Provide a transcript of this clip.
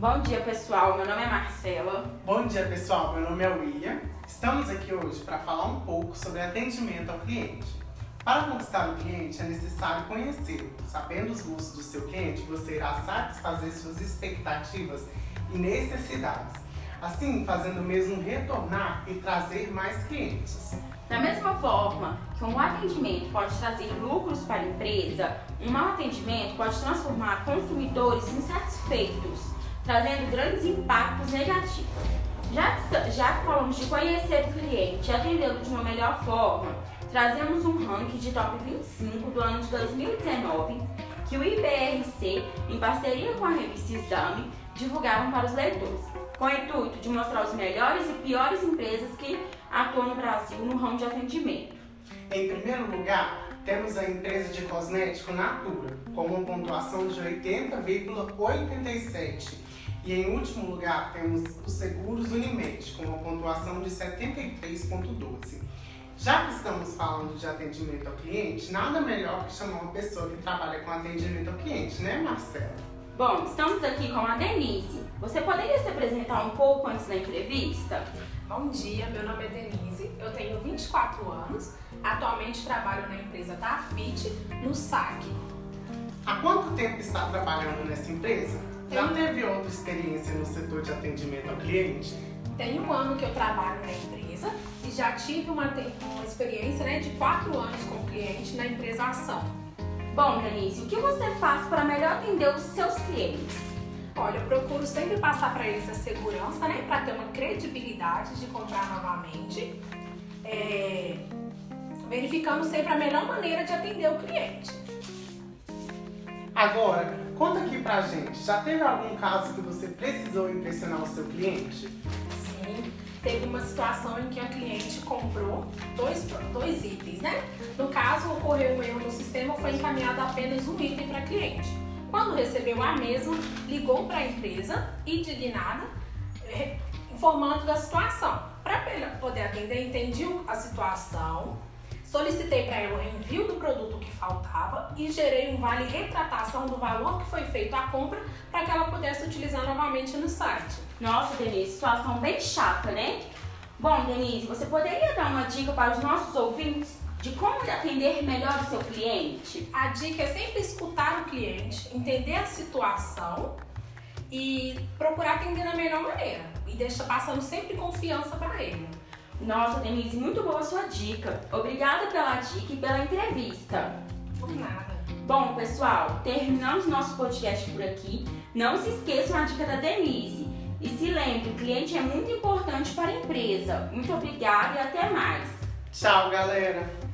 Bom dia, pessoal. Meu nome é Marcela. Bom dia, pessoal. Meu nome é William. Estamos aqui hoje para falar um pouco sobre atendimento ao cliente. Para conquistar o cliente é necessário conhecê-lo. Sabendo os gostos do seu cliente, você irá satisfazer suas expectativas e necessidades. Assim, fazendo mesmo retornar e trazer mais clientes. Da mesma forma que um atendimento pode trazer lucros para a empresa, um mau atendimento pode transformar consumidores insatisfeitos, trazendo grandes impactos negativos. Já, já que falamos de conhecer o cliente e atendê-lo de uma melhor forma, trazemos um ranking de top 25 do ano de 2019 que o IBRC, em parceria com a revista Exame, divulgaram para os leitores, com o intuito de mostrar os melhores e piores empresas que atuam no Brasil no ramo de atendimento. Em primeiro lugar, temos a empresa de cosmético Natura, com uma pontuação de 80,87. E em último lugar, temos os seguros Unimed, com uma pontuação de 73,12. Já que estamos falando de atendimento ao cliente, nada melhor que chamar uma pessoa que trabalha com atendimento ao cliente, né, Marcela? Bom, estamos aqui com a Denise. Você poderia se apresentar um pouco antes da entrevista? Bom dia, meu nome é Denise, eu tenho 24 anos, atualmente trabalho na empresa Tafit, no SAC. Há quanto tempo está trabalhando nessa empresa? Já teve outra experiência no setor de atendimento ao cliente? Tem um ano que eu trabalho na empresa e já tive uma, uma experiência né, de quatro anos com o cliente na empresa Ação. Bom, Denise, o que você faz para melhor atender os seus clientes? Olha, eu procuro sempre passar para eles a segurança, né, para ter uma credibilidade de comprar novamente, é, verificando sempre a melhor maneira de atender o cliente. Agora, conta aqui pra gente, já teve algum caso que você precisou impressionar o seu cliente? Sim, teve uma situação em que a cliente comprou dois, dois itens, né? No caso, ocorreu um erro no sistema, foi encaminhado apenas um item para cliente. Quando recebeu a mesma, ligou para a empresa, indignada, informando da situação. Para poder atender, entendi a situação, solicitei para ela o envio do produto que faltava e gerei um vale retratação do valor que foi feito a compra para que ela pudesse utilizar novamente no site. Nossa, Denise, situação bem chata, né? Bom, Denise, você poderia dar uma dica para os nossos ouvintes de como atender melhor o seu cliente? A dica é sempre escutar o cliente, entender a situação e procurar atender da melhor maneira. E deixa passando sempre confiança para ele. Nossa, Denise, muito boa a sua dica. Obrigada pela dica e pela entrevista. Por nada. Bom, pessoal, terminamos nosso podcast por aqui. Não se esqueçam a dica da Denise. E se lembre, o cliente é muito importante para a empresa. Muito obrigada e até mais. Tchau, galera!